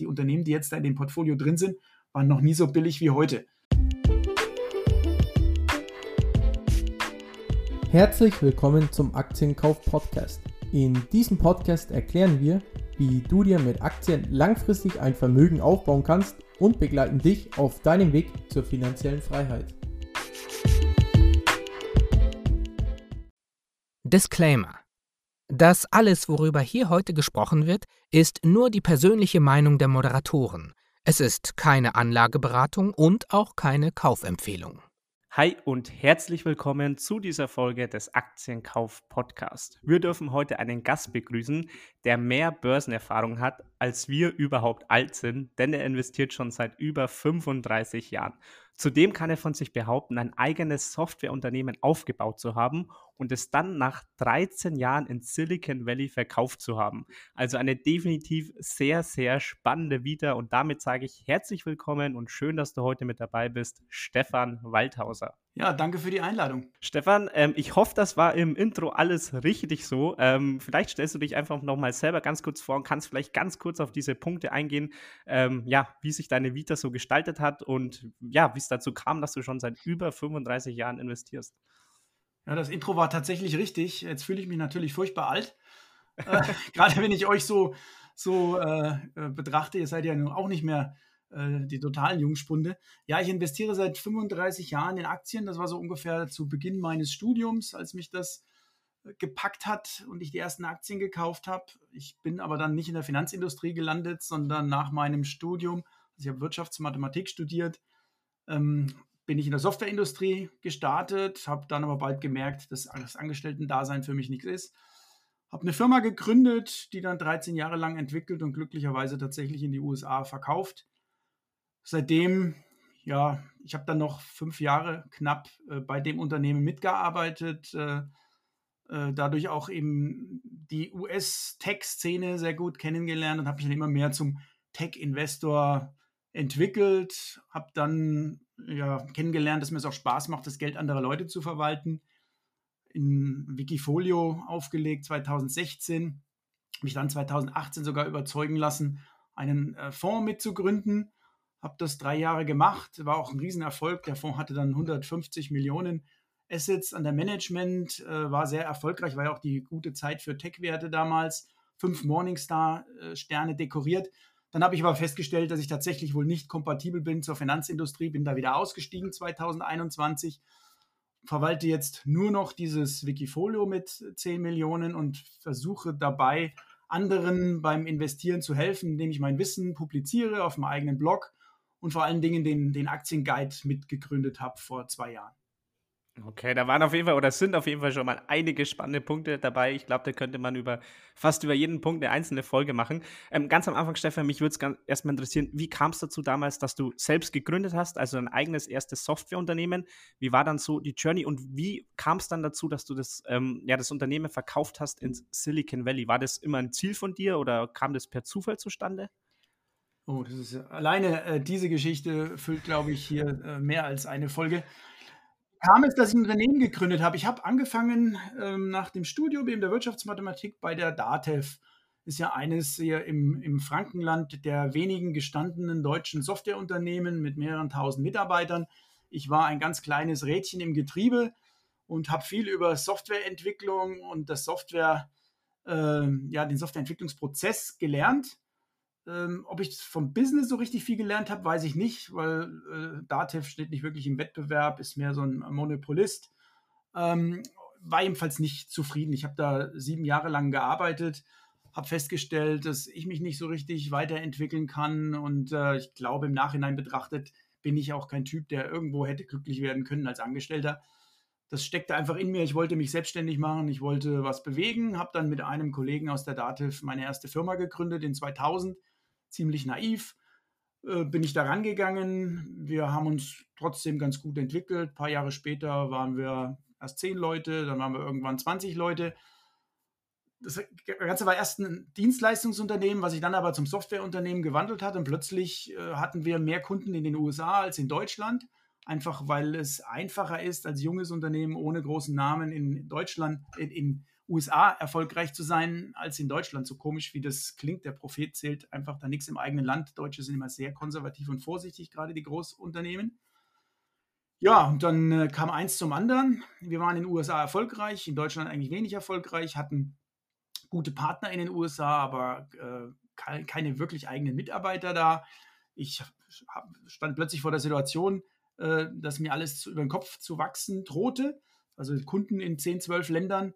die Unternehmen, die jetzt da in dem Portfolio drin sind, waren noch nie so billig wie heute. Herzlich willkommen zum Aktienkauf Podcast. In diesem Podcast erklären wir, wie du dir mit Aktien langfristig ein Vermögen aufbauen kannst und begleiten dich auf deinem Weg zur finanziellen Freiheit. Disclaimer. Das alles, worüber hier heute gesprochen wird, ist nur die persönliche Meinung der Moderatoren. Es ist keine Anlageberatung und auch keine Kaufempfehlung. Hi und herzlich willkommen zu dieser Folge des Aktienkauf Podcast. Wir dürfen heute einen Gast begrüßen, der mehr Börsenerfahrung hat, als wir überhaupt alt sind, denn er investiert schon seit über 35 Jahren. Zudem kann er von sich behaupten, ein eigenes Softwareunternehmen aufgebaut zu haben und es dann nach 13 Jahren in Silicon Valley verkauft zu haben. Also eine definitiv sehr, sehr spannende Vita und damit sage ich herzlich willkommen und schön, dass du heute mit dabei bist, Stefan Waldhauser. Ja, danke für die Einladung. Stefan, ähm, ich hoffe, das war im Intro alles richtig so. Ähm, vielleicht stellst du dich einfach nochmal selber ganz kurz vor und kannst vielleicht ganz kurz auf diese Punkte eingehen, ähm, ja, wie sich deine Vita so gestaltet hat und ja, wie es dazu kam, dass du schon seit über 35 Jahren investierst. Ja, das Intro war tatsächlich richtig. Jetzt fühle ich mich natürlich furchtbar alt. äh, Gerade wenn ich euch so, so äh, äh, betrachte, ihr seid ja nun auch nicht mehr äh, die totalen Jungspunde. Ja, ich investiere seit 35 Jahren in Aktien. Das war so ungefähr zu Beginn meines Studiums, als mich das äh, gepackt hat und ich die ersten Aktien gekauft habe. Ich bin aber dann nicht in der Finanzindustrie gelandet, sondern nach meinem Studium, also ich habe Wirtschaftsmathematik studiert, ähm, bin ich in der Softwareindustrie gestartet, habe dann aber bald gemerkt, dass das Angestellten-Dasein für mich nichts ist. Habe eine Firma gegründet, die dann 13 Jahre lang entwickelt und glücklicherweise tatsächlich in die USA verkauft. Seitdem, ja, ich habe dann noch fünf Jahre knapp äh, bei dem Unternehmen mitgearbeitet, äh, äh, dadurch auch eben die US-Tech-Szene sehr gut kennengelernt und habe mich dann immer mehr zum Tech-Investor entwickelt, habe dann ja, kennengelernt, dass mir es auch Spaß macht, das Geld anderer Leute zu verwalten. In Wikifolio aufgelegt 2016, mich dann 2018 sogar überzeugen lassen, einen äh, Fonds mitzugründen. Habe das drei Jahre gemacht, war auch ein Riesenerfolg. Der Fonds hatte dann 150 Millionen Assets an der Management, äh, war sehr erfolgreich, war ja auch die gute Zeit für Tech-Werte damals. Fünf Morningstar-Sterne dekoriert. Dann habe ich aber festgestellt, dass ich tatsächlich wohl nicht kompatibel bin zur Finanzindustrie, bin da wieder ausgestiegen 2021, verwalte jetzt nur noch dieses Wikifolio mit 10 Millionen und versuche dabei, anderen beim Investieren zu helfen, indem ich mein Wissen publiziere auf meinem eigenen Blog und vor allen Dingen den, den Aktienguide mitgegründet habe vor zwei Jahren. Okay, da waren auf jeden Fall oder sind auf jeden Fall schon mal einige spannende Punkte dabei. Ich glaube, da könnte man über fast über jeden Punkt eine einzelne Folge machen. Ähm, ganz am Anfang, Stefan, mich würde es erstmal interessieren, wie kam es dazu damals, dass du selbst gegründet hast, also ein eigenes erstes Softwareunternehmen? Wie war dann so die Journey und wie kam es dann dazu, dass du das, ähm, ja, das Unternehmen verkauft hast ins Silicon Valley? War das immer ein Ziel von dir oder kam das per Zufall zustande? Oh, das ist alleine äh, diese Geschichte füllt, glaube ich, hier äh, mehr als eine Folge kam es, dass ich ein Unternehmen gegründet habe. Ich habe angefangen ähm, nach dem Studium in der Wirtschaftsmathematik bei der DATEV. Ist ja eines hier im, im Frankenland der wenigen gestandenen deutschen Softwareunternehmen mit mehreren tausend Mitarbeitern. Ich war ein ganz kleines Rädchen im Getriebe und habe viel über Softwareentwicklung und das Software, äh, ja, den Softwareentwicklungsprozess gelernt ähm, ob ich vom Business so richtig viel gelernt habe, weiß ich nicht, weil äh, Datev steht nicht wirklich im Wettbewerb, ist mehr so ein Monopolist. Ähm, war jedenfalls nicht zufrieden. Ich habe da sieben Jahre lang gearbeitet, habe festgestellt, dass ich mich nicht so richtig weiterentwickeln kann und äh, ich glaube, im Nachhinein betrachtet bin ich auch kein Typ, der irgendwo hätte glücklich werden können als Angestellter. Das steckte einfach in mir. Ich wollte mich selbstständig machen, ich wollte was bewegen, habe dann mit einem Kollegen aus der Dativ meine erste Firma gegründet in 2000 ziemlich naiv äh, bin ich da rangegangen. Wir haben uns trotzdem ganz gut entwickelt. Ein paar Jahre später waren wir erst zehn Leute, dann waren wir irgendwann 20 Leute. Das Ganze war erst ein Dienstleistungsunternehmen, was sich dann aber zum Softwareunternehmen gewandelt hat. Und plötzlich äh, hatten wir mehr Kunden in den USA als in Deutschland. Einfach weil es einfacher ist, als junges Unternehmen ohne großen Namen in Deutschland, in, in USA erfolgreich zu sein als in Deutschland. So komisch wie das klingt, der Prophet zählt einfach da nichts im eigenen Land. Deutsche sind immer sehr konservativ und vorsichtig, gerade die Großunternehmen. Ja, und dann äh, kam eins zum anderen. Wir waren in den USA erfolgreich, in Deutschland eigentlich wenig erfolgreich, hatten gute Partner in den USA, aber äh, keine wirklich eigenen Mitarbeiter da. Ich stand plötzlich vor der Situation, äh, dass mir alles über den Kopf zu wachsen drohte. Also Kunden in 10, 12 Ländern,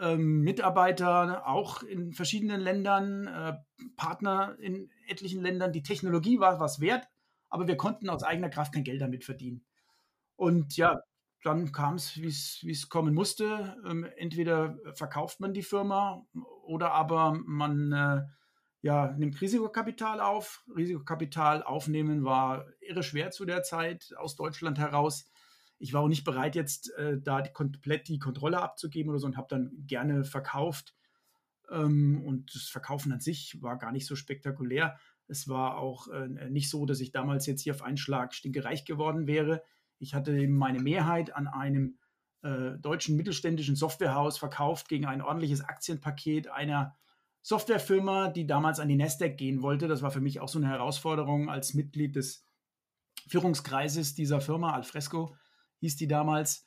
ähm, Mitarbeiter auch in verschiedenen Ländern, äh, Partner in etlichen Ländern. Die Technologie war was wert, aber wir konnten aus eigener Kraft kein Geld damit verdienen. Und ja, dann kam es, wie es kommen musste. Ähm, entweder verkauft man die Firma oder aber man äh, ja, nimmt Risikokapital auf. Risikokapital aufnehmen war irre schwer zu der Zeit aus Deutschland heraus. Ich war auch nicht bereit, jetzt äh, da komplett die Kontrolle abzugeben oder so und habe dann gerne verkauft. Ähm, und das Verkaufen an sich war gar nicht so spektakulär. Es war auch äh, nicht so, dass ich damals jetzt hier auf einen Schlag stinkereich geworden wäre. Ich hatte eben meine Mehrheit an einem äh, deutschen mittelständischen Softwarehaus verkauft gegen ein ordentliches Aktienpaket einer Softwarefirma, die damals an die Nasdaq gehen wollte. Das war für mich auch so eine Herausforderung als Mitglied des Führungskreises dieser Firma, Alfresco hieß die damals,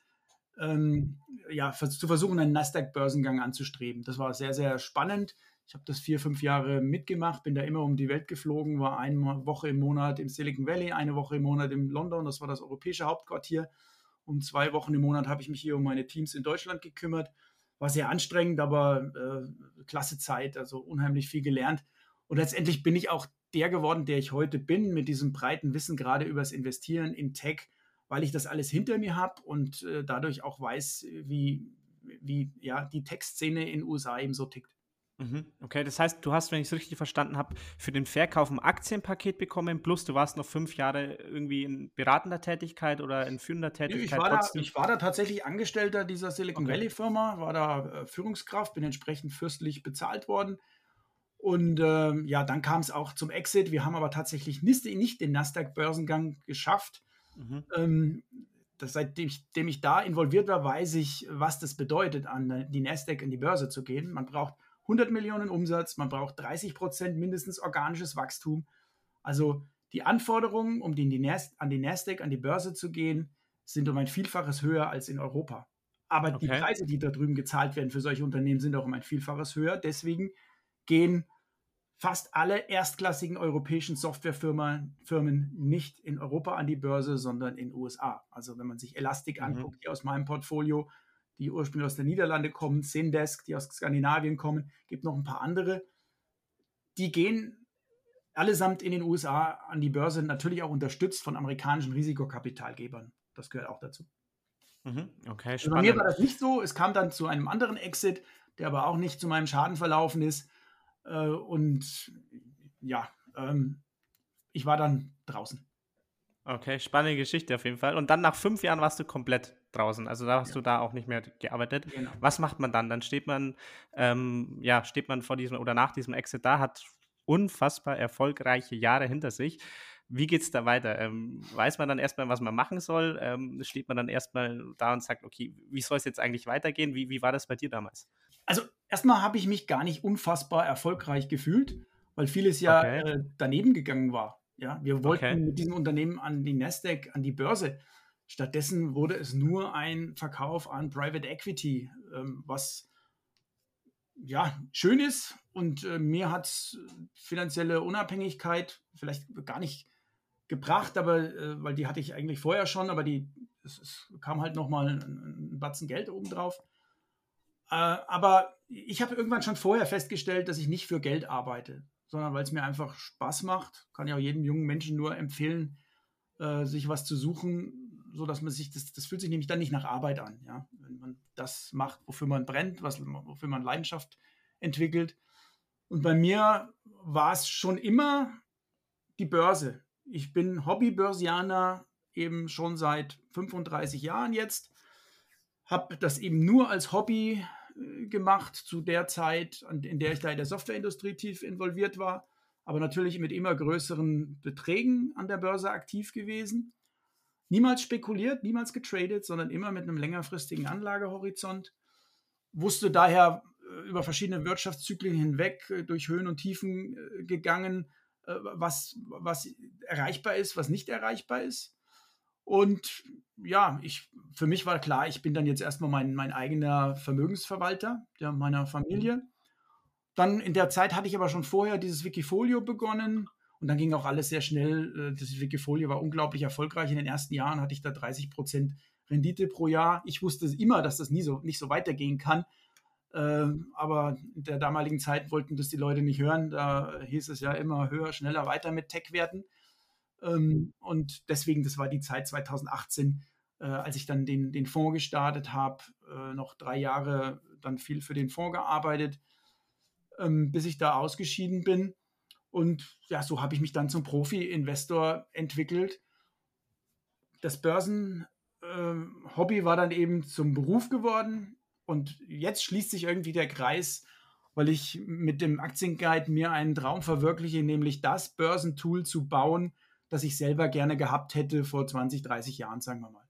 ähm, ja, zu versuchen, einen Nasdaq-Börsengang anzustreben. Das war sehr, sehr spannend. Ich habe das vier, fünf Jahre mitgemacht, bin da immer um die Welt geflogen, war eine Woche im Monat im Silicon Valley, eine Woche im Monat in London, das war das europäische Hauptquartier. Um zwei Wochen im Monat habe ich mich hier um meine Teams in Deutschland gekümmert war sehr anstrengend, aber äh, klasse Zeit, also unheimlich viel gelernt. Und letztendlich bin ich auch der geworden, der ich heute bin, mit diesem breiten Wissen gerade über das Investieren in Tech, weil ich das alles hinter mir habe und äh, dadurch auch weiß, wie, wie ja, die Tech-Szene in den USA eben so tickt. Mhm. Okay, das heißt, du hast, wenn ich es richtig verstanden habe, für den Verkauf ein Aktienpaket bekommen, plus du warst noch fünf Jahre irgendwie in beratender Tätigkeit oder in führender Tätigkeit. Ich war, da, ich war da, tatsächlich Angestellter dieser Silicon okay. Valley Firma, war da äh, Führungskraft, bin entsprechend fürstlich bezahlt worden. Und äh, ja, dann kam es auch zum Exit. Wir haben aber tatsächlich nicht, nicht den Nasdaq-Börsengang geschafft. Mhm. Ähm, das, seitdem ich, ich da involviert war, weiß ich, was das bedeutet, an die Nasdaq in die Börse zu gehen. Man braucht 100 Millionen Umsatz, man braucht 30 Prozent mindestens organisches Wachstum. Also die Anforderungen, um die an die Nasdaq, an die Börse zu gehen, sind um ein Vielfaches höher als in Europa. Aber okay. die Preise, die da drüben gezahlt werden für solche Unternehmen, sind auch um ein Vielfaches höher. Deswegen gehen fast alle erstklassigen europäischen Softwarefirmen Firmen nicht in Europa an die Börse, sondern in den USA. Also wenn man sich Elastic mhm. anguckt, hier aus meinem Portfolio, die ursprünglich aus den Niederlanden kommen, Zendesk, die aus Skandinavien kommen, gibt noch ein paar andere. Die gehen allesamt in den USA an die Börse, natürlich auch unterstützt von amerikanischen Risikokapitalgebern. Das gehört auch dazu. Mhm, okay, also bei mir war das nicht so. Es kam dann zu einem anderen Exit, der aber auch nicht zu meinem Schaden verlaufen ist. Äh, und ja, ähm, ich war dann draußen. Okay, spannende Geschichte auf jeden Fall. Und dann nach fünf Jahren warst du komplett draußen. Also da hast ja. du da auch nicht mehr gearbeitet. Genau. Was macht man dann? Dann steht man, ähm, ja, steht man vor diesem oder nach diesem Exit da, hat unfassbar erfolgreiche Jahre hinter sich. Wie geht es da weiter? Ähm, weiß man dann erstmal, was man machen soll? Ähm, steht man dann erstmal da und sagt, okay, wie soll es jetzt eigentlich weitergehen? Wie, wie war das bei dir damals? Also erstmal habe ich mich gar nicht unfassbar erfolgreich gefühlt, weil vieles ja okay. äh, daneben gegangen war. Ja, wir wollten okay. mit diesem Unternehmen an die Nasdaq, an die Börse. Stattdessen wurde es nur ein Verkauf an Private Equity, ähm, was ja schön ist und äh, mir hat finanzielle Unabhängigkeit vielleicht gar nicht gebracht, aber äh, weil die hatte ich eigentlich vorher schon, aber die es, es kam halt noch mal ein, ein Batzen Geld obendrauf. Äh, aber ich habe irgendwann schon vorher festgestellt, dass ich nicht für Geld arbeite sondern weil es mir einfach Spaß macht. Kann ich auch jedem jungen Menschen nur empfehlen, äh, sich was zu suchen, so dass man sich, das, das fühlt sich nämlich dann nicht nach Arbeit an, ja. Wenn man das macht, wofür man brennt, was, wofür man Leidenschaft entwickelt. Und bei mir war es schon immer die Börse. Ich bin Hobbybörsianer eben schon seit 35 Jahren jetzt. Habe das eben nur als Hobby gemacht zu der Zeit, in der ich da in der Softwareindustrie tief involviert war, aber natürlich mit immer größeren Beträgen an der Börse aktiv gewesen. Niemals spekuliert, niemals getradet, sondern immer mit einem längerfristigen Anlagehorizont. wusste daher äh, über verschiedene Wirtschaftszyklen hinweg äh, durch Höhen und Tiefen äh, gegangen, was, was erreichbar ist, was nicht erreichbar ist. Und ja, ich, für mich war klar, ich bin dann jetzt erstmal mein, mein eigener Vermögensverwalter der meiner Familie. Dann in der Zeit hatte ich aber schon vorher dieses Wikifolio begonnen und dann ging auch alles sehr schnell. Das Wikifolio war unglaublich erfolgreich. In den ersten Jahren hatte ich da 30 Prozent Rendite pro Jahr. Ich wusste immer, dass das nie so, nicht so weitergehen kann. Ähm, aber in der damaligen Zeit wollten das die Leute nicht hören. Da hieß es ja immer höher, schneller, weiter mit Tech-Werten. Ähm, und deswegen, das war die Zeit 2018, äh, als ich dann den, den Fonds gestartet habe, äh, noch drei Jahre dann viel für den Fonds gearbeitet, ähm, bis ich da ausgeschieden bin. Und ja, so habe ich mich dann zum Profi-Investor entwickelt. Das Börsen ähm, Hobby war dann eben zum Beruf geworden und jetzt schließt sich irgendwie der Kreis, weil ich mit dem Aktienguide mir einen Traum verwirkliche, nämlich das Börsentool zu bauen, das ich selber gerne gehabt hätte vor 20, 30 Jahren, sagen wir mal.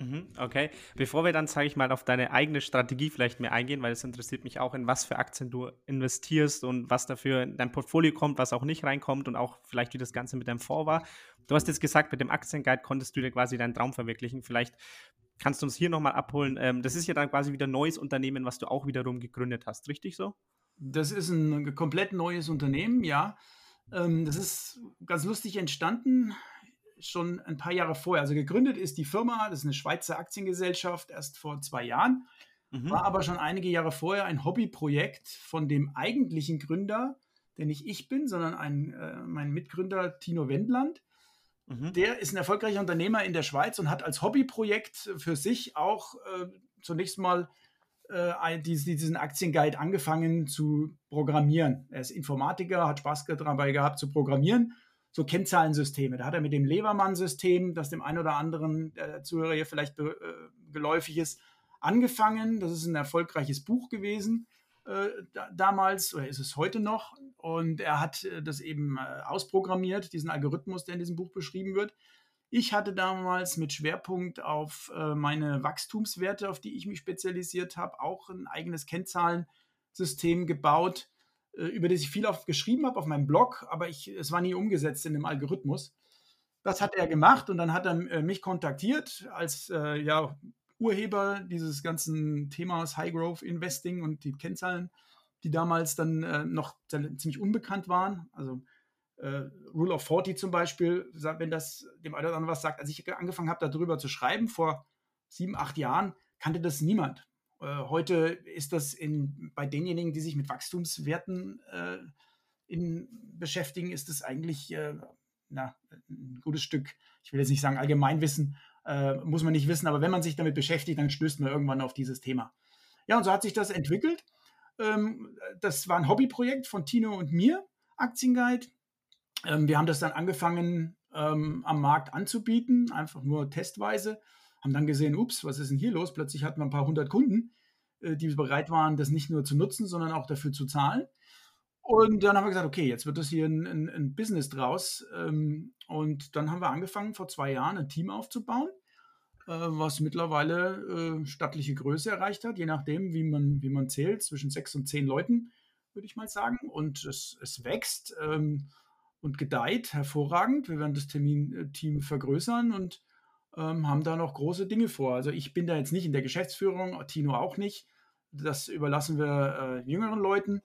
Mhm, okay. Bevor wir dann, sage ich mal, auf deine eigene Strategie vielleicht mehr eingehen, weil es interessiert mich auch, in was für Aktien du investierst und was dafür in dein Portfolio kommt, was auch nicht reinkommt und auch vielleicht, wie das Ganze mit deinem Fonds war. Du hast jetzt gesagt, mit dem Aktienguide konntest du dir quasi deinen Traum verwirklichen. Vielleicht kannst du uns hier nochmal abholen. Ähm, das ist ja dann quasi wieder ein neues Unternehmen, was du auch wiederum gegründet hast, richtig so? Das ist ein komplett neues Unternehmen, ja. Ähm, das ist ganz lustig entstanden schon ein paar Jahre vorher. Also gegründet ist die Firma, das ist eine Schweizer Aktiengesellschaft, erst vor zwei Jahren, mhm. war aber schon einige Jahre vorher ein Hobbyprojekt von dem eigentlichen Gründer, der nicht ich bin, sondern ein, äh, mein Mitgründer Tino Wendland. Mhm. Der ist ein erfolgreicher Unternehmer in der Schweiz und hat als Hobbyprojekt für sich auch äh, zunächst mal äh, diesen Aktienguide angefangen zu programmieren. Er ist Informatiker, hat Spaß dabei gehabt zu programmieren so Kennzahlensysteme. Da hat er mit dem Levermann-System, das dem einen oder anderen der Zuhörer hier vielleicht äh, geläufig ist, angefangen. Das ist ein erfolgreiches Buch gewesen äh, da, damals, oder ist es heute noch. Und er hat äh, das eben äh, ausprogrammiert, diesen Algorithmus, der in diesem Buch beschrieben wird. Ich hatte damals mit Schwerpunkt auf äh, meine Wachstumswerte, auf die ich mich spezialisiert habe, auch ein eigenes Kennzahlensystem gebaut äh, über das ich viel oft geschrieben habe auf meinem Blog, aber ich, es war nie umgesetzt in dem Algorithmus. Das hat er gemacht und dann hat er äh, mich kontaktiert als ja, Urheber dieses ganzen Themas High Growth Investing und die Kennzahlen, die damals dann noch ziemlich unbekannt waren. Also äh, Rule of 40 zum Beispiel, wenn das dem einen oder anderen was sagt, als ich angefangen habe, darüber zu schreiben, vor sieben, acht Jahren, kannte das niemand. Äh, heute ist das in, bei denjenigen, die sich mit Wachstumswerten äh, in, beschäftigen, ist es eigentlich äh, na, ein gutes Stück, ich will jetzt nicht sagen Allgemeinwissen, äh, muss man nicht wissen, aber wenn man sich damit beschäftigt, dann stößt man irgendwann auf dieses Thema. Ja, und so hat sich das entwickelt. Ähm, das war ein Hobbyprojekt von Tino und mir, Aktienguide. Ähm, wir haben das dann angefangen ähm, am Markt anzubieten, einfach nur testweise haben dann gesehen, ups, was ist denn hier los? Plötzlich hatten wir ein paar hundert Kunden, äh, die bereit waren, das nicht nur zu nutzen, sondern auch dafür zu zahlen. Und dann haben wir gesagt, okay, jetzt wird das hier ein, ein, ein Business draus. Ähm, und dann haben wir angefangen, vor zwei Jahren ein Team aufzubauen, äh, was mittlerweile äh, stattliche Größe erreicht hat, je nachdem, wie man, wie man zählt, zwischen sechs und zehn Leuten, würde ich mal sagen. Und es, es wächst ähm, und gedeiht hervorragend. Wir werden das Termin, Team vergrößern und ähm, haben da noch große Dinge vor. Also ich bin da jetzt nicht in der Geschäftsführung, Tino auch nicht. Das überlassen wir äh, jüngeren Leuten.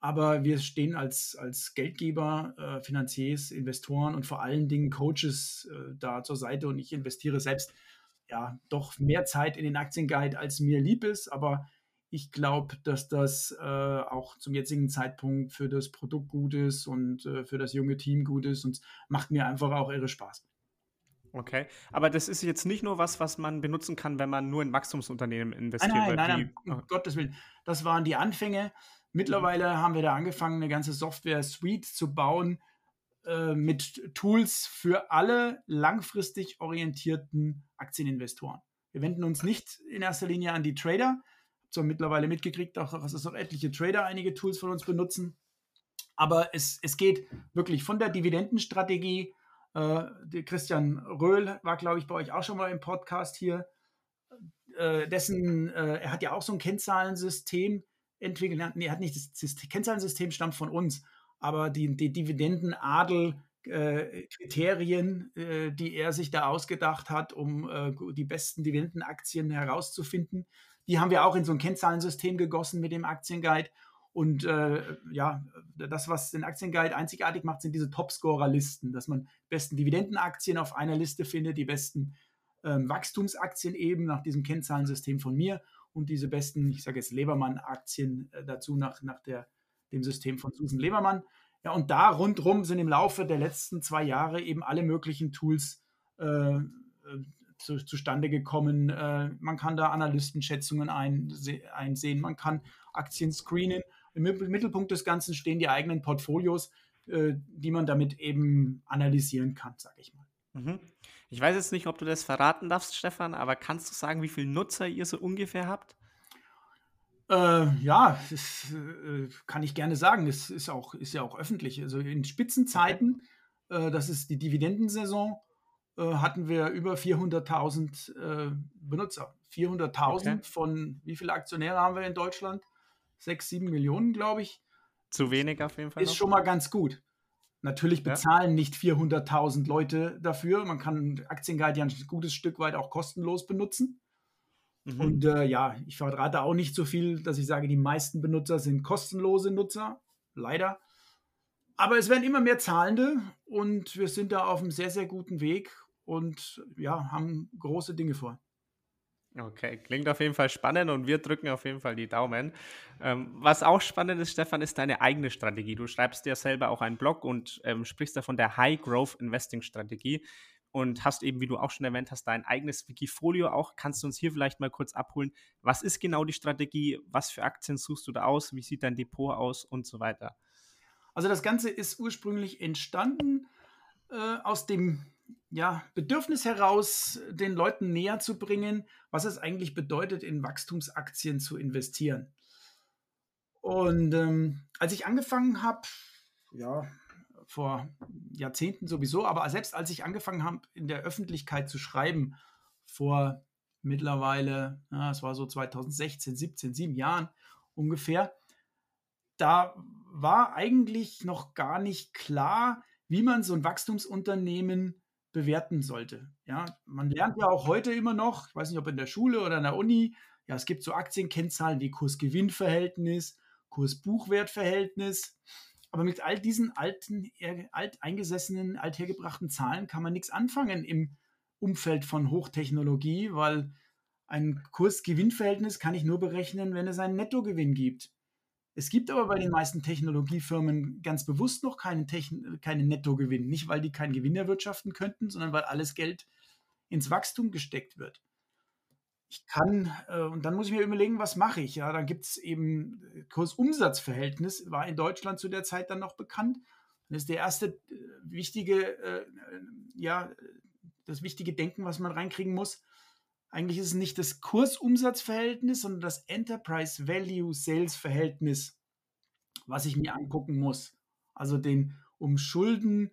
Aber wir stehen als, als Geldgeber, äh, Finanziers, Investoren und vor allen Dingen Coaches äh, da zur Seite. Und ich investiere selbst ja doch mehr Zeit in den Aktienguide, als mir lieb ist. Aber ich glaube, dass das äh, auch zum jetzigen Zeitpunkt für das Produkt gut ist und äh, für das junge Team gut ist und macht mir einfach auch irre Spaß. Okay, aber das ist jetzt nicht nur was, was man benutzen kann, wenn man nur in Wachstumsunternehmen investiert. Nein, nein, nein, nein, um Gottes Willen. Das waren die Anfänge. Mittlerweile mhm. haben wir da angefangen, eine ganze Software-Suite zu bauen äh, mit Tools für alle langfristig orientierten Aktieninvestoren. Wir wenden uns nicht in erster Linie an die Trader. Habe mittlerweile mitgekriegt, auch, dass auch etliche Trader einige Tools von uns benutzen. Aber es, es geht wirklich von der Dividendenstrategie äh, Christian Röhl war, glaube ich, bei euch auch schon mal im Podcast hier. äh, dessen, äh, er hat ja auch so ein Kennzahlensystem entwickelt. Nee, er hat nicht das, das Kennzahlensystem stammt von uns, aber die, die Dividendenadel äh, Kriterien, äh, die er sich da ausgedacht hat, um äh, die besten Dividendenaktien herauszufinden. Die haben wir auch in so ein Kennzahlensystem gegossen mit dem Aktienguide. Und äh, ja, das, was den Aktienguide einzigartig macht, sind diese Topscorer-Listen, dass man besten Dividendenaktien auf einer Liste findet, die besten ähm, Wachstumsaktien eben nach diesem Kennzahlensystem von mir und diese besten, ich sage jetzt Lebermann-Aktien äh, dazu nach, nach der, dem System von Susan Lebermann. Ja, und da rundherum sind im Laufe der letzten zwei Jahre eben alle möglichen Tools äh, äh, zu, zustande gekommen. Äh, man kann da Analystenschätzungen einse einsehen, man kann Aktien screenen. Im Mittelpunkt des Ganzen stehen die eigenen Portfolios, äh, die man damit eben analysieren kann, sage ich mal. Mhm. Ich weiß jetzt nicht, ob du das verraten darfst, Stefan, aber kannst du sagen, wie viele Nutzer ihr so ungefähr habt? Äh, ja, das äh, kann ich gerne sagen. Es ist, auch, ist ja auch öffentlich. Also in Spitzenzeiten, äh, das ist die Dividendensaison, hatten wir über 400.000 äh, Benutzer. 400.000 okay. von wie viele Aktionäre haben wir in Deutschland? Sechs, sieben Millionen, glaube ich. Zu wenig auf jeden Fall. Ist noch. schon mal ganz gut. Natürlich bezahlen ja. nicht 400.000 Leute dafür. Man kann Aktienguide ja ein gutes Stück weit auch kostenlos benutzen. Mhm. Und äh, ja, ich verrate auch nicht so viel, dass ich sage, die meisten Benutzer sind kostenlose Nutzer. Leider. Aber es werden immer mehr Zahlende und wir sind da auf einem sehr, sehr guten Weg und ja, haben große Dinge vor. Okay, klingt auf jeden Fall spannend und wir drücken auf jeden Fall die Daumen. Ähm, was auch spannend ist, Stefan, ist deine eigene Strategie. Du schreibst dir selber auch einen Blog und ähm, sprichst da von der High Growth Investing Strategie und hast eben, wie du auch schon erwähnt hast, dein eigenes Wikifolio auch. Kannst du uns hier vielleicht mal kurz abholen? Was ist genau die Strategie? Was für Aktien suchst du da aus? Wie sieht dein Depot aus und so weiter? Also das Ganze ist ursprünglich entstanden äh, aus dem ja, Bedürfnis heraus, den Leuten näher zu bringen, was es eigentlich bedeutet, in Wachstumsaktien zu investieren. Und ähm, als ich angefangen habe, ja, vor Jahrzehnten sowieso, aber selbst als ich angefangen habe, in der Öffentlichkeit zu schreiben, vor mittlerweile, ja, es war so 2016, 17, sieben Jahren ungefähr, da war eigentlich noch gar nicht klar, wie man so ein Wachstumsunternehmen bewerten sollte. Ja, man lernt ja auch heute immer noch, ich weiß nicht, ob in der Schule oder in der Uni, ja, es gibt so Aktienkennzahlen wie Kurs-Gewinn-Verhältnis, Kurs-Buchwert-Verhältnis. Aber mit all diesen alten, alteingesessenen, althergebrachten Zahlen kann man nichts anfangen im Umfeld von Hochtechnologie, weil ein Kurs-Gewinn-Verhältnis kann ich nur berechnen, wenn es einen Nettogewinn gibt. Es gibt aber bei den meisten Technologiefirmen ganz bewusst noch keinen, Techn keinen Nettogewinn. Nicht, weil die keinen Gewinn erwirtschaften könnten, sondern weil alles Geld ins Wachstum gesteckt wird. Ich kann, äh, und dann muss ich mir überlegen, was mache ich? Ja, dann gibt es eben äh, Kursumsatzverhältnis, war in Deutschland zu der Zeit dann noch bekannt. Das ist der erste äh, wichtige, äh, ja, das wichtige Denken, was man reinkriegen muss. Eigentlich ist es nicht das Kursumsatzverhältnis, sondern das Enterprise Value Sales Verhältnis, was ich mir angucken muss. Also den um Schulden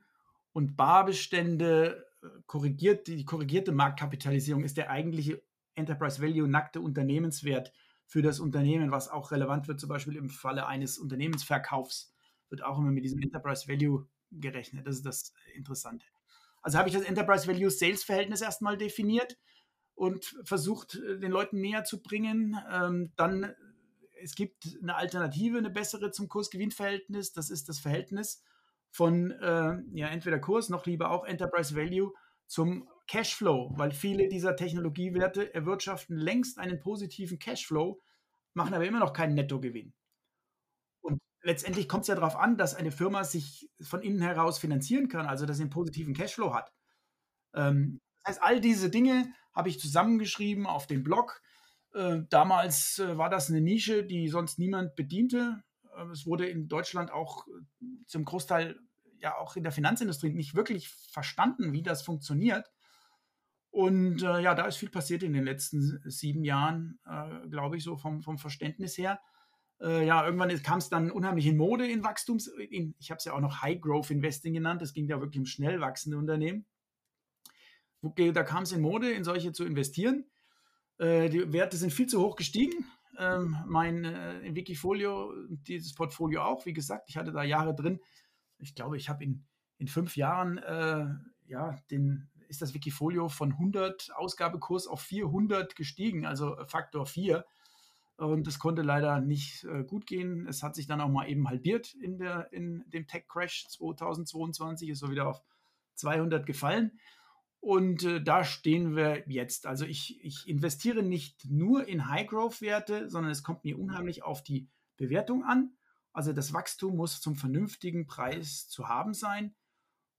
und Barbestände äh, korrigiert, die korrigierte Marktkapitalisierung ist der eigentliche Enterprise Value nackte Unternehmenswert für das Unternehmen, was auch relevant wird, zum Beispiel im Falle eines Unternehmensverkaufs, wird auch immer mit diesem Enterprise Value gerechnet. Das ist das Interessante. Also habe ich das Enterprise Value Sales Verhältnis erstmal definiert und versucht, äh, den Leuten näher zu bringen. Ähm, dann, es gibt eine Alternative, eine bessere zum Kurs-Gewinn-Verhältnis. Das ist das Verhältnis von äh, ja, entweder Kurs, noch lieber auch Enterprise Value zum Cashflow, weil viele dieser Technologiewerte erwirtschaften längst einen positiven Cashflow, machen aber immer noch keinen Nettogewinn. Und letztendlich kommt es ja darauf an, dass eine Firma sich von innen heraus finanzieren kann, also dass sie einen positiven Cashflow hat. Ähm, das heißt, all diese Dinge habe ich zusammengeschrieben auf dem Blog. Äh, damals äh, war das eine Nische, die sonst niemand bediente. Äh, es wurde in Deutschland auch äh, zum Großteil ja auch in der Finanzindustrie nicht wirklich verstanden, wie das funktioniert. Und ja, da ist viel passiert in den letzten sieben Jahren, glaube ich, so vom, vom Verständnis her. ja, irgendwann kam es dann unheimlich in Mode in Wachstums, in, ich habe es ja auch noch High Growth Investing genannt, das ging ja wirklich um schnell wachsende Unternehmen da kam es in Mode, in solche zu investieren. Äh, die Werte sind viel zu hoch gestiegen. Ähm, mein äh, Wikifolio, dieses Portfolio auch, wie gesagt, ich hatte da Jahre drin. Ich glaube, ich habe in, in fünf Jahren, äh, ja, den, ist das Wikifolio von 100 Ausgabekurs auf 400 gestiegen, also Faktor 4. Und das konnte leider nicht äh, gut gehen. Es hat sich dann auch mal eben halbiert in, der, in dem Tech-Crash 2022, ist so wieder auf 200 gefallen. Und äh, da stehen wir jetzt. Also ich, ich investiere nicht nur in High-Growth-Werte, sondern es kommt mir unheimlich auf die Bewertung an. Also das Wachstum muss zum vernünftigen Preis zu haben sein.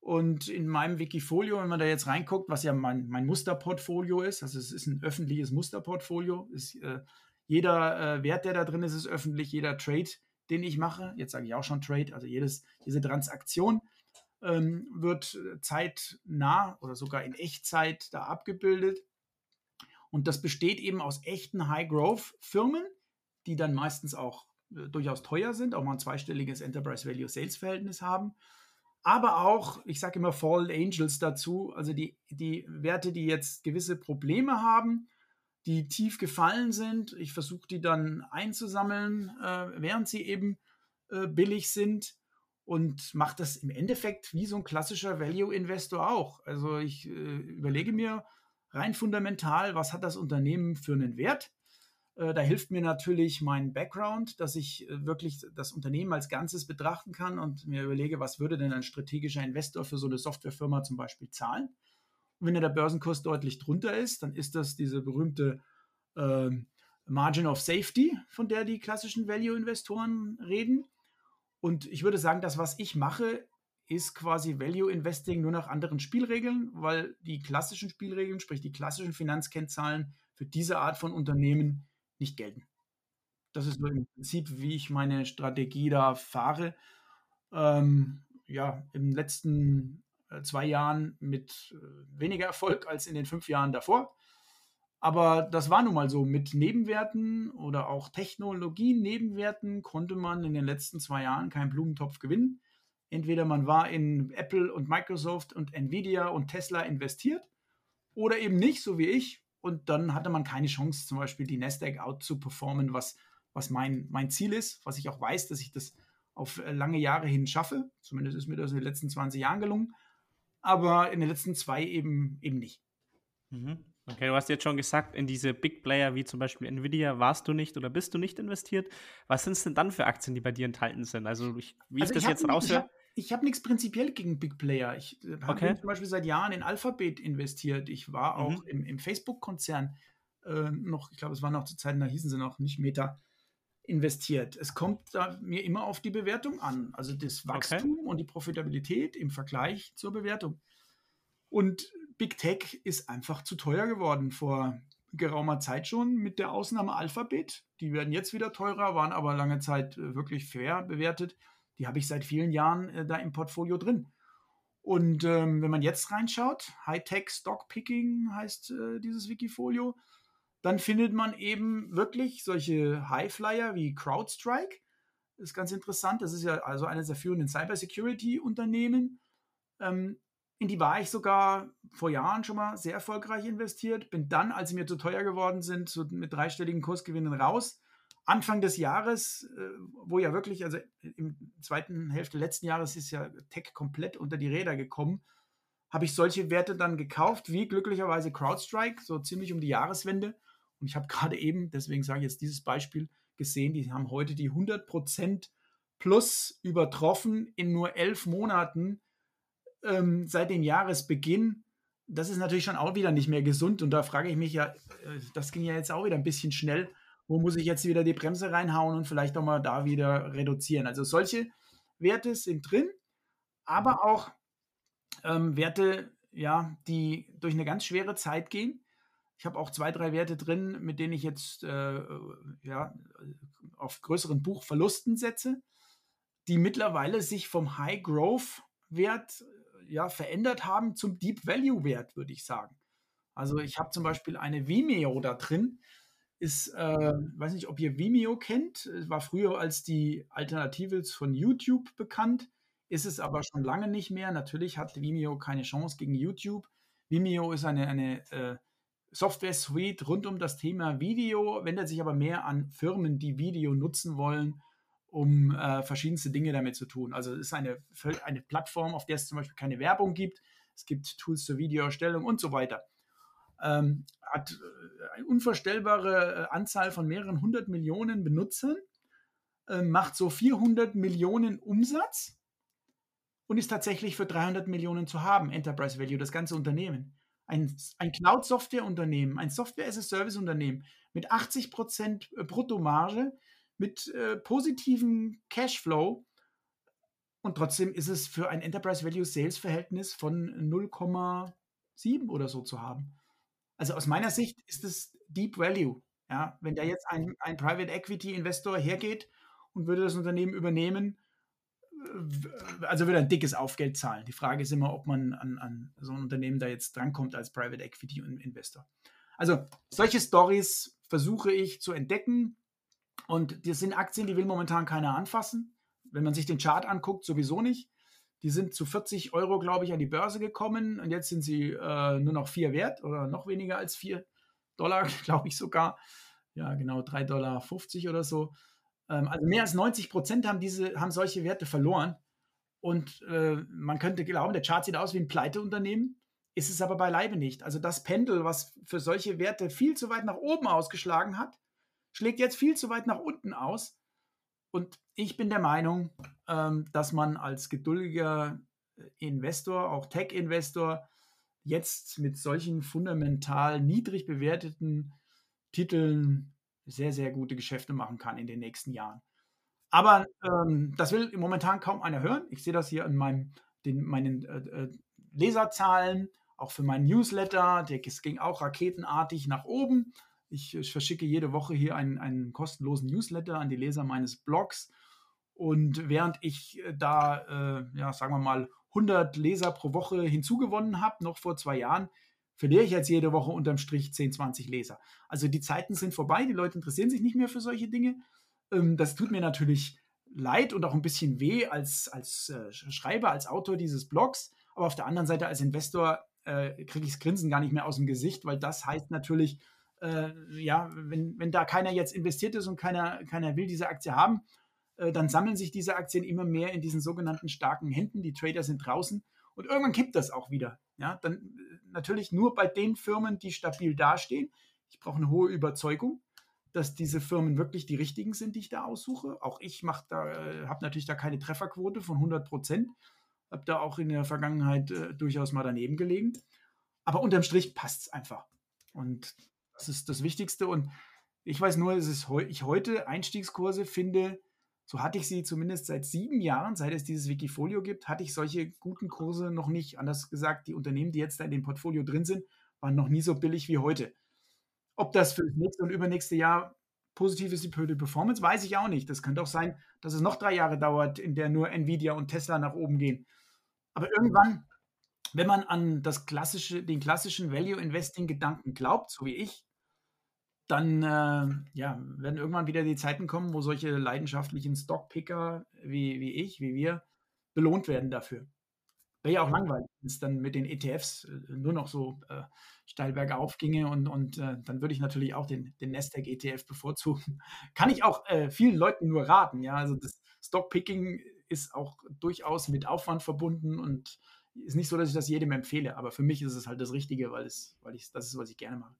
Und in meinem Wikifolio, wenn man da jetzt reinguckt, was ja mein, mein Musterportfolio ist, also es ist ein öffentliches Musterportfolio, ist, äh, jeder äh, Wert, der da drin ist, ist öffentlich, jeder Trade, den ich mache, jetzt sage ich auch schon Trade, also jedes, diese Transaktion ähm, wird zeitnah oder sogar in Echtzeit da abgebildet. Und das besteht eben aus echten High-Growth-Firmen, die dann meistens auch äh, durchaus teuer sind, auch mal ein zweistelliges Enterprise Value Sales Verhältnis haben. Aber auch, ich sage immer Fallen Angels dazu, also die, die Werte, die jetzt gewisse Probleme haben, die tief gefallen sind. Ich versuche die dann einzusammeln, äh, während sie eben äh, billig sind und mache das im Endeffekt wie so ein klassischer Value-Investor auch. Also ich äh, überlege mir rein fundamental, was hat das Unternehmen für einen Wert? Äh, da hilft mir natürlich mein Background, dass ich äh, wirklich das Unternehmen als Ganzes betrachten kann und mir überlege, was würde denn ein strategischer Investor für so eine Softwarefirma zum Beispiel zahlen? Und wenn der Börsenkurs deutlich drunter ist, dann ist das diese berühmte äh, Margin of Safety, von der die klassischen Value-Investoren reden. Und ich würde sagen, das, was ich mache, ist quasi Value Investing nur nach anderen Spielregeln, weil die klassischen Spielregeln, sprich die klassischen Finanzkennzahlen für diese Art von Unternehmen nicht gelten. Das ist so im Prinzip, wie ich meine Strategie da fahre. Ähm, ja, den letzten äh, zwei Jahren mit äh, weniger Erfolg als in den fünf Jahren davor. Aber das war nun mal so. Mit Nebenwerten oder auch Technologien-Nebenwerten konnte man in den letzten zwei Jahren keinen Blumentopf gewinnen. Entweder man war in Apple und Microsoft und Nvidia und Tesla investiert oder eben nicht, so wie ich. Und dann hatte man keine Chance, zum Beispiel die Nasdaq out zu performen, was, was mein, mein Ziel ist, was ich auch weiß, dass ich das auf äh, lange Jahre hin schaffe. Zumindest ist mir das in den letzten 20 Jahren gelungen. Aber in den letzten zwei eben, eben nicht. Mhm. Okay, du hast jetzt schon gesagt, in diese Big Player wie zum Beispiel Nvidia warst du nicht oder bist du nicht investiert. Was sind es denn dann für Aktien, die bei dir enthalten sind? Also, ich, wie also ich das jetzt raushöre? Ich habe hab nichts prinzipiell gegen Big Player. Ich äh, habe okay. zum Beispiel seit Jahren in Alphabet investiert. Ich war auch mhm. im, im Facebook-Konzern äh, noch, ich glaube, es war noch zu Zeiten, da hießen sie noch nicht Meta, investiert. Es kommt da mir immer auf die Bewertung an. Also das Wachstum okay. und die Profitabilität im Vergleich zur Bewertung. Und Big Tech ist einfach zu teuer geworden vor geraumer Zeit schon, mit der Ausnahme Alphabet. Die werden jetzt wieder teurer, waren aber lange Zeit äh, wirklich fair bewertet. Die habe ich seit vielen Jahren äh, da im Portfolio drin. Und ähm, wenn man jetzt reinschaut, Hightech Stock Picking heißt äh, dieses Wikifolio, dann findet man eben wirklich solche Highflyer wie CrowdStrike. Das ist ganz interessant. Das ist ja also eines der führenden Cybersecurity-Unternehmen. Ähm, in die war ich sogar vor Jahren schon mal sehr erfolgreich investiert. Bin dann, als sie mir zu teuer geworden sind, so mit dreistelligen Kursgewinnen raus. Anfang des Jahres, äh, wo ja wirklich, also im zweiten Hälfte letzten Jahres ist ja Tech komplett unter die Räder gekommen, habe ich solche Werte dann gekauft, wie glücklicherweise CrowdStrike, so ziemlich um die Jahreswende. Und ich habe gerade eben, deswegen sage ich jetzt dieses Beispiel, gesehen, die haben heute die 100% plus übertroffen in nur elf Monaten ähm, seit dem Jahresbeginn, das ist natürlich schon auch wieder nicht mehr gesund. Und da frage ich mich ja, äh, das ging ja jetzt auch wieder ein bisschen schnell. Wo muss ich jetzt wieder die Bremse reinhauen und vielleicht auch mal da wieder reduzieren? Also solche Werte sind drin, aber auch ähm, Werte, ja, die durch eine ganz schwere Zeit gehen. Ich habe auch zwei, drei Werte drin, mit denen ich jetzt äh, ja, auf größeren Buchverlusten setze, die mittlerweile sich vom High Growth Wert ja, verändert haben zum Deep Value Wert, würde ich sagen. Also ich habe zum Beispiel eine Vimeo da drin. Ist, äh, weiß nicht, ob ihr Vimeo kennt. War früher als die Alternative von YouTube bekannt. Ist es aber schon lange nicht mehr. Natürlich hat Vimeo keine Chance gegen YouTube. Vimeo ist eine, eine äh, Software-Suite rund um das Thema Video, wendet sich aber mehr an Firmen, die Video nutzen wollen, um äh, verschiedenste Dinge damit zu tun. Also es ist eine, eine Plattform, auf der es zum Beispiel keine Werbung gibt. Es gibt Tools zur Videoerstellung und so weiter. Ähm, hat äh, eine unvorstellbare äh, Anzahl von mehreren hundert Millionen Benutzern, äh, macht so 400 Millionen Umsatz und ist tatsächlich für 300 Millionen zu haben, Enterprise Value, das ganze Unternehmen. Ein, ein Cloud-Software-Unternehmen, ein Software-as-a-Service-Unternehmen mit 80% äh, Bruttomarge, mit äh, positivem Cashflow und trotzdem ist es für ein Enterprise Value Sales Verhältnis von 0,7 oder so zu haben. Also aus meiner Sicht ist es Deep Value. Ja, wenn da jetzt ein, ein Private Equity Investor hergeht und würde das Unternehmen übernehmen, also würde ein dickes Aufgeld zahlen. Die Frage ist immer, ob man an, an so ein Unternehmen da jetzt drankommt als Private Equity Investor. Also solche Stories versuche ich zu entdecken und das sind Aktien, die will momentan keiner anfassen. Wenn man sich den Chart anguckt, sowieso nicht. Die sind zu 40 Euro, glaube ich, an die Börse gekommen und jetzt sind sie äh, nur noch vier wert oder noch weniger als vier Dollar, glaube ich sogar. Ja, genau, 3,50 Dollar oder so. Ähm, also mehr als 90 Prozent haben, diese, haben solche Werte verloren. Und äh, man könnte glauben, der Chart sieht aus wie ein Pleiteunternehmen, ist es aber beileibe nicht. Also das Pendel, was für solche Werte viel zu weit nach oben ausgeschlagen hat, schlägt jetzt viel zu weit nach unten aus. Und ich bin der Meinung, ähm, dass man als geduldiger Investor, auch Tech-Investor, jetzt mit solchen fundamental niedrig bewerteten Titeln sehr, sehr gute Geschäfte machen kann in den nächsten Jahren. Aber ähm, das will momentan kaum einer hören. Ich sehe das hier in meinem, den, meinen äh, äh Leserzahlen, auch für meinen Newsletter. Der ging auch raketenartig nach oben. Ich, ich verschicke jede Woche hier einen, einen, kostenlosen Newsletter an die Leser meines Blogs. Und während ich äh, da, äh, ja, sagen wir mal, 100 Leser pro Woche hinzugewonnen habe, noch vor zwei Jahren, verliere ich jetzt jede Woche unterm Strich 10, 20 Leser. Also die Zeiten sind vorbei, die Leute interessieren sich nicht mehr für solche Dinge. Ähm, das tut mir natürlich leid und auch ein bisschen weh als, als äh, Schreiber, als Autor dieses Blogs. Aber auf der anderen Seite als Investor äh, kriege ich das Grinsen gar nicht mehr aus dem Gesicht, weil das heißt natürlich, äh, ja, wenn, wenn da keiner jetzt investiert ist und keiner, keiner will diese Aktie haben, äh, dann sammeln sich diese Aktien immer mehr in diesen sogenannten starken Händen. Die Trader sind draußen und irgendwann kippt das auch wieder. Ja, dann äh, natürlich nur bei den Firmen, die stabil dastehen. Ich brauche eine hohe Überzeugung, dass diese Firmen wirklich die richtigen sind, die ich da aussuche. Auch ich da, äh, habe natürlich da keine Trefferquote von 100 Prozent. Habe da auch in der Vergangenheit äh, durchaus mal daneben gelegen. Aber unterm Strich passt es einfach. Und das ist das Wichtigste. Und ich weiß nur, dass ich heute Einstiegskurse finde, so hatte ich sie zumindest seit sieben Jahren, seit es dieses Wikifolio gibt, hatte ich solche guten Kurse noch nicht. Anders gesagt, die Unternehmen, die jetzt da in dem Portfolio drin sind, waren noch nie so billig wie heute. Ob das für das nächste und übernächste Jahr positiv ist, die Performance, weiß ich auch nicht. Das könnte auch sein, dass es noch drei Jahre dauert, in der nur Nvidia und Tesla nach oben gehen. Aber irgendwann, wenn man an das klassische, den klassischen Value Investing Gedanken glaubt, so wie ich, dann äh, ja, werden irgendwann wieder die Zeiten kommen, wo solche leidenschaftlichen Stockpicker wie, wie ich, wie wir, belohnt werden dafür. Wäre ja auch langweilig, wenn es dann mit den ETFs äh, nur noch so äh, steil bergauf ginge und, und äh, dann würde ich natürlich auch den, den Nasdaq ETF bevorzugen. Kann ich auch äh, vielen Leuten nur raten. Ja, also das Stockpicking ist auch durchaus mit Aufwand verbunden und ist nicht so, dass ich das jedem empfehle, aber für mich ist es halt das Richtige, weil, es, weil ich, das ist, was ich gerne mache.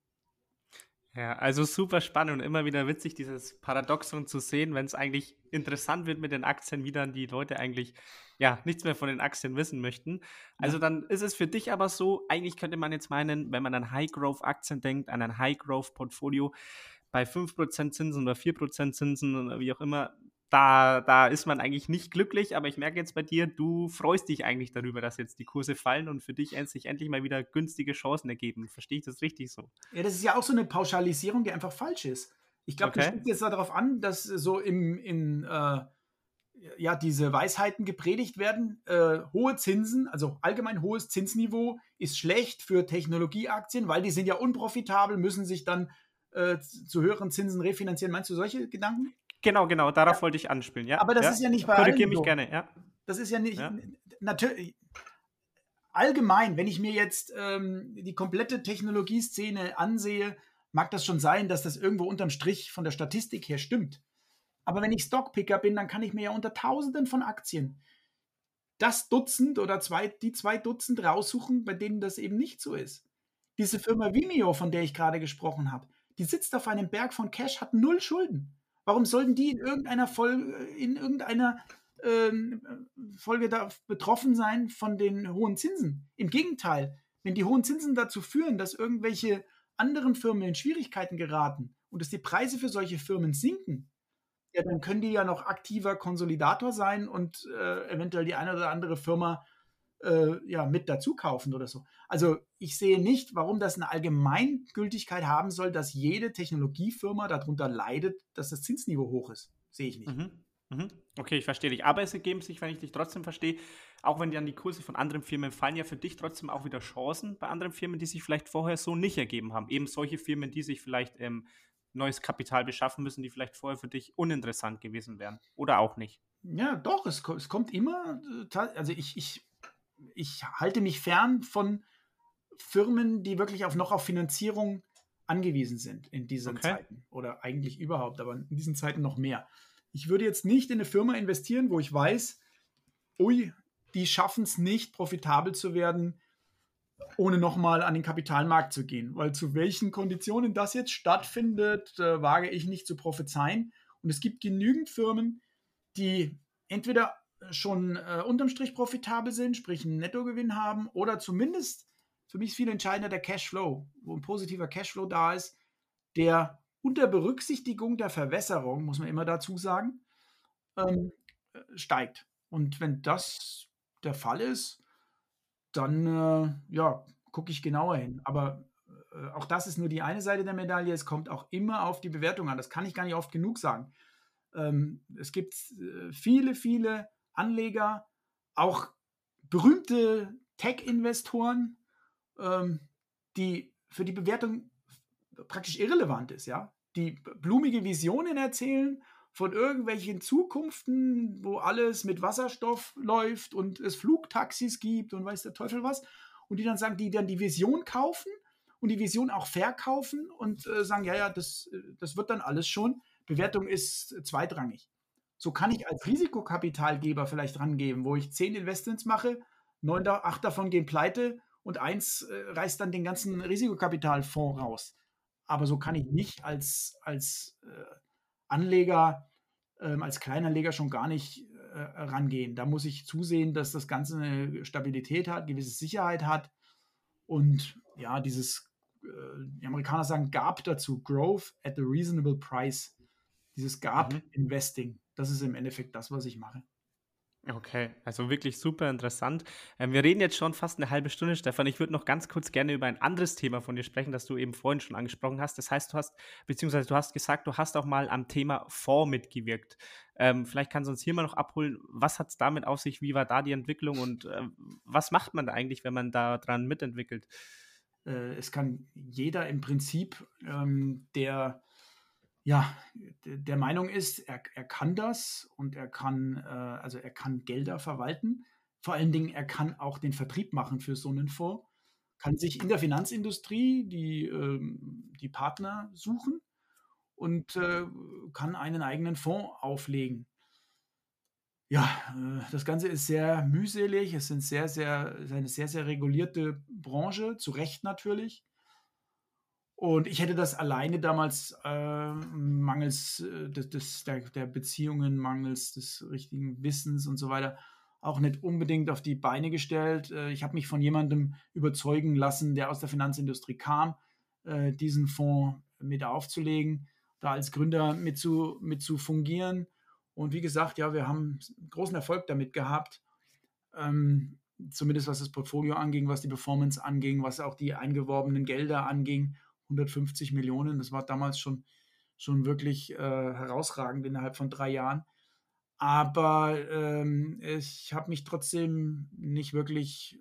Ja, also super spannend und immer wieder witzig, dieses Paradoxon zu sehen, wenn es eigentlich interessant wird mit den Aktien, wie dann die Leute eigentlich ja nichts mehr von den Aktien wissen möchten. Also ja. dann ist es für dich aber so, eigentlich könnte man jetzt meinen, wenn man an High-Growth-Aktien denkt, an ein High-Growth-Portfolio, bei 5% Zinsen oder 4% Zinsen oder wie auch immer, da, da ist man eigentlich nicht glücklich, aber ich merke jetzt bei dir, du freust dich eigentlich darüber, dass jetzt die Kurse fallen und für dich sich endlich mal wieder günstige Chancen ergeben. Verstehe ich das richtig so? Ja, das ist ja auch so eine Pauschalisierung, die einfach falsch ist. Ich glaube, okay. du spielst jetzt darauf an, dass so im, in, äh, ja, diese Weisheiten gepredigt werden. Äh, hohe Zinsen, also allgemein hohes Zinsniveau ist schlecht für Technologieaktien, weil die sind ja unprofitabel, müssen sich dann äh, zu höheren Zinsen refinanzieren. Meinst du solche Gedanken? Genau, genau, darauf ja. wollte ich anspielen. Ja, aber das ja. ist ja nicht bei Korrigiere mich so. gerne, ja. Das ist ja nicht, ja. natürlich, allgemein, wenn ich mir jetzt ähm, die komplette Technologieszene ansehe, mag das schon sein, dass das irgendwo unterm Strich von der Statistik her stimmt. Aber wenn ich Stockpicker bin, dann kann ich mir ja unter Tausenden von Aktien das Dutzend oder zwei, die zwei Dutzend raussuchen, bei denen das eben nicht so ist. Diese Firma Vimeo, von der ich gerade gesprochen habe, die sitzt auf einem Berg von Cash, hat null Schulden. Warum sollten die in irgendeiner Folge, in irgendeiner ähm, Folge da betroffen sein von den hohen Zinsen? Im Gegenteil, wenn die hohen Zinsen dazu führen, dass irgendwelche anderen Firmen in Schwierigkeiten geraten und dass die Preise für solche Firmen sinken, ja, dann können die ja noch aktiver Konsolidator sein und äh, eventuell die eine oder andere Firma äh, ja, mit dazu kaufen oder so. Also ich sehe nicht, warum das eine Allgemeingültigkeit haben soll, dass jede Technologiefirma darunter leidet, dass das Zinsniveau hoch ist. Sehe ich nicht. Mhm. Mhm. Okay, ich verstehe dich. Aber es ergeben sich, wenn ich dich trotzdem verstehe, auch wenn dann die Kurse von anderen Firmen fallen, ja für dich trotzdem auch wieder Chancen bei anderen Firmen, die sich vielleicht vorher so nicht ergeben haben. Eben solche Firmen, die sich vielleicht ähm, neues Kapital beschaffen müssen, die vielleicht vorher für dich uninteressant gewesen wären. Oder auch nicht. Ja, doch, es, es kommt immer, äh, also ich, ich, ich halte mich fern von Firmen, die wirklich auf, noch auf Finanzierung angewiesen sind in diesen okay. Zeiten. Oder eigentlich überhaupt, aber in diesen Zeiten noch mehr. Ich würde jetzt nicht in eine Firma investieren, wo ich weiß, ui, die schaffen es nicht, profitabel zu werden, ohne nochmal an den Kapitalmarkt zu gehen. Weil zu welchen Konditionen das jetzt stattfindet, äh, wage ich nicht zu prophezeien. Und es gibt genügend Firmen, die entweder schon äh, unterm Strich profitabel sind, sprich einen Nettogewinn haben, oder zumindest für mich viel entscheidender der Cashflow, wo ein positiver Cashflow da ist, der unter Berücksichtigung der Verwässerung, muss man immer dazu sagen, ähm, steigt. Und wenn das der Fall ist, dann äh, ja, gucke ich genauer hin. Aber äh, auch das ist nur die eine Seite der Medaille. Es kommt auch immer auf die Bewertung an. Das kann ich gar nicht oft genug sagen. Ähm, es gibt äh, viele, viele Anleger, auch berühmte Tech-Investoren, ähm, die für die Bewertung praktisch irrelevant ist, ja, die blumige Visionen erzählen von irgendwelchen Zukunften, wo alles mit Wasserstoff läuft und es Flugtaxis gibt und weiß der Teufel was. Und die dann sagen, die dann die Vision kaufen und die Vision auch verkaufen und äh, sagen, ja, ja, das, das wird dann alles schon. Bewertung ist zweitrangig. So kann ich als Risikokapitalgeber vielleicht rangeben, wo ich zehn Investments mache, neun, acht davon gehen pleite und eins äh, reißt dann den ganzen Risikokapitalfonds raus. Aber so kann ich nicht als, als äh, Anleger, ähm, als Kleinanleger schon gar nicht äh, rangehen. Da muss ich zusehen, dass das Ganze eine Stabilität hat, gewisse Sicherheit hat und ja, dieses, äh, die Amerikaner sagen GAP dazu, Growth at a Reasonable Price. Dieses GAP-Investing, mhm. Das ist im Endeffekt das, was ich mache. Okay, also wirklich super interessant. Ähm, wir reden jetzt schon fast eine halbe Stunde, Stefan. Ich würde noch ganz kurz gerne über ein anderes Thema von dir sprechen, das du eben vorhin schon angesprochen hast. Das heißt, du hast, beziehungsweise du hast gesagt, du hast auch mal am Thema Fonds mitgewirkt. Ähm, vielleicht kannst du uns hier mal noch abholen, was hat es damit auf sich, wie war da die Entwicklung und äh, was macht man da eigentlich, wenn man da dran mitentwickelt? Äh, es kann jeder im Prinzip, ähm, der ja, der Meinung ist, er, er kann das und er kann, äh, also er kann Gelder verwalten. Vor allen Dingen, er kann auch den Vertrieb machen für so einen Fonds, kann sich in der Finanzindustrie die, ähm, die Partner suchen und äh, kann einen eigenen Fonds auflegen. Ja, äh, das Ganze ist sehr mühselig, es sind sehr, sehr, ist eine sehr, sehr regulierte Branche, zu Recht natürlich. Und ich hätte das alleine damals äh, mangels äh, des, der, der, Beziehungen, mangels des richtigen Wissens und so weiter auch nicht unbedingt auf die Beine gestellt. Äh, ich habe mich von jemandem überzeugen lassen, der aus der Finanzindustrie kam, äh, diesen Fonds mit aufzulegen, da als Gründer mit zu, mit zu fungieren. Und wie gesagt, ja, wir haben großen Erfolg damit gehabt. Ähm, zumindest was das Portfolio anging, was die Performance anging, was auch die eingeworbenen Gelder anging 150 Millionen. Das war damals schon, schon wirklich äh, herausragend innerhalb von drei Jahren. Aber ähm, ich habe mich trotzdem nicht wirklich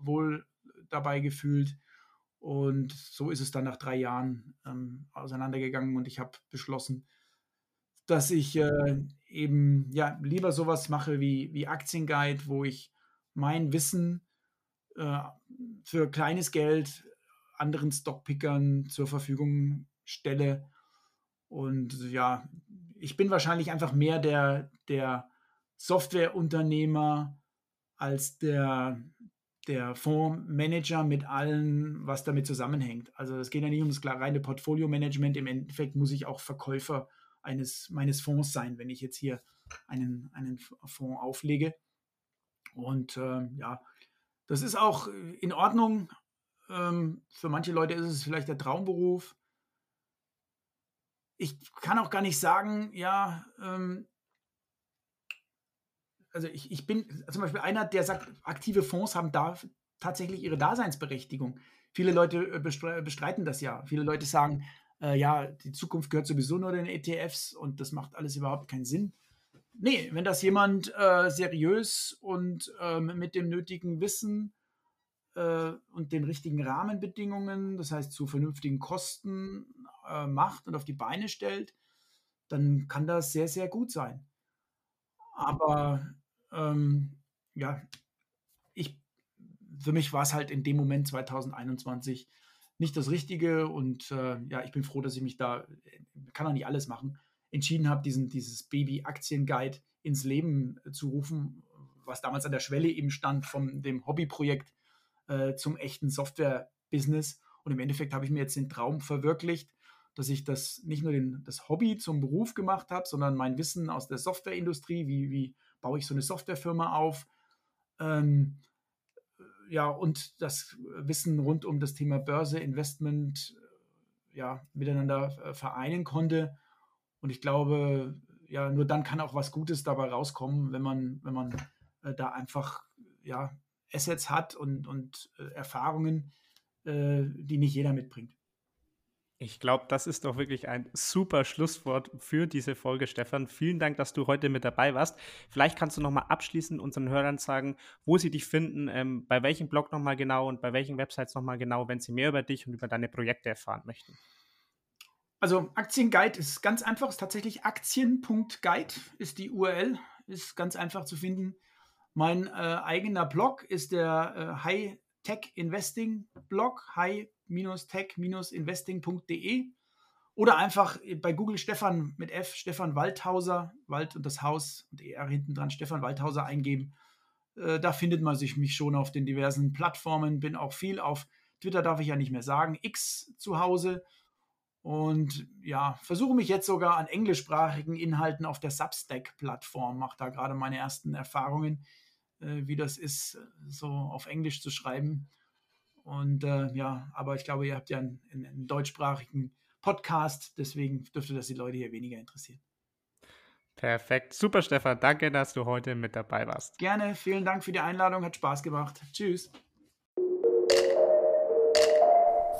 wohl dabei gefühlt. Und so ist es dann nach drei Jahren ähm, auseinandergegangen und ich habe beschlossen, dass ich äh, eben ja lieber sowas mache wie, wie Aktienguide, wo ich mein Wissen äh, für kleines Geld anderen Stockpickern zur Verfügung stelle. Und ja, ich bin wahrscheinlich einfach mehr der, der Softwareunternehmer als der, der Fondsmanager mit allem, was damit zusammenhängt. Also es geht ja nicht um das reine Portfolio-Management. Im Endeffekt muss ich auch Verkäufer eines meines Fonds sein, wenn ich jetzt hier einen, einen Fonds auflege. Und äh, ja, das ist auch in Ordnung. Ähm, für manche Leute ist es vielleicht der Traumberuf. Ich kann auch gar nicht sagen, ja, ähm, also ich, ich bin zum Beispiel einer, der sagt, aktive Fonds haben da tatsächlich ihre Daseinsberechtigung. Viele Leute äh, bestreiten das ja. Viele Leute sagen, äh, ja, die Zukunft gehört sowieso nur den ETFs und das macht alles überhaupt keinen Sinn. Nee, wenn das jemand äh, seriös und ähm, mit dem nötigen Wissen äh, und den richtigen Rahmenbedingungen, das heißt zu vernünftigen Kosten äh, macht und auf die Beine stellt, dann kann das sehr, sehr gut sein. Aber ähm, ja, ich, für mich war es halt in dem Moment 2021 nicht das Richtige und äh, ja, ich bin froh, dass ich mich da, kann auch nicht alles machen, entschieden habe, diesen, dieses Baby-Aktien-Guide ins Leben zu rufen, was damals an der Schwelle eben stand von dem Hobbyprojekt äh, zum echten Software-Business. Und im Endeffekt habe ich mir jetzt den Traum verwirklicht, dass ich das nicht nur den, das Hobby zum Beruf gemacht habe, sondern mein Wissen aus der Softwareindustrie, wie, wie baue ich so eine Softwarefirma auf, ähm, ja, und das Wissen rund um das Thema Börse, Investment, ja, miteinander äh, vereinen konnte. Und ich glaube, ja, nur dann kann auch was Gutes dabei rauskommen, wenn man, wenn man äh, da einfach, ja, Assets hat und, und äh, Erfahrungen, äh, die nicht jeder mitbringt. Ich glaube, das ist doch wirklich ein super Schlusswort für diese Folge, Stefan. Vielen Dank, dass du heute mit dabei warst. Vielleicht kannst du nochmal abschließend unseren Hörern sagen, wo sie dich finden, ähm, bei welchem Blog nochmal genau und bei welchen Websites nochmal genau, wenn sie mehr über dich und über deine Projekte erfahren möchten. Also Aktienguide ist ganz einfach, ist tatsächlich aktien.guide ist die URL, ist ganz einfach zu finden. Mein äh, eigener Blog ist der äh, High Tech Investing Blog, High tech-investing.de oder einfach bei Google Stefan mit F, Stefan Waldhauser, Wald und das Haus und ER hinten dran, Stefan Waldhauser eingeben. Äh, da findet man sich mich schon auf den diversen Plattformen, bin auch viel auf Twitter, darf ich ja nicht mehr sagen, X zu Hause. Und ja, versuche mich jetzt sogar an englischsprachigen Inhalten auf der Substack-Plattform, mache da gerade meine ersten Erfahrungen, wie das ist, so auf Englisch zu schreiben. Und äh, ja, aber ich glaube, ihr habt ja einen, einen, deutschsprachigen Podcast, deswegen dürfte das die Leute hier weniger interessieren. Perfekt. Super, Stefan. Danke, dass du heute mit dabei warst. Gerne. Vielen Dank für die Einladung. Hat Spaß gemacht. Tschüss.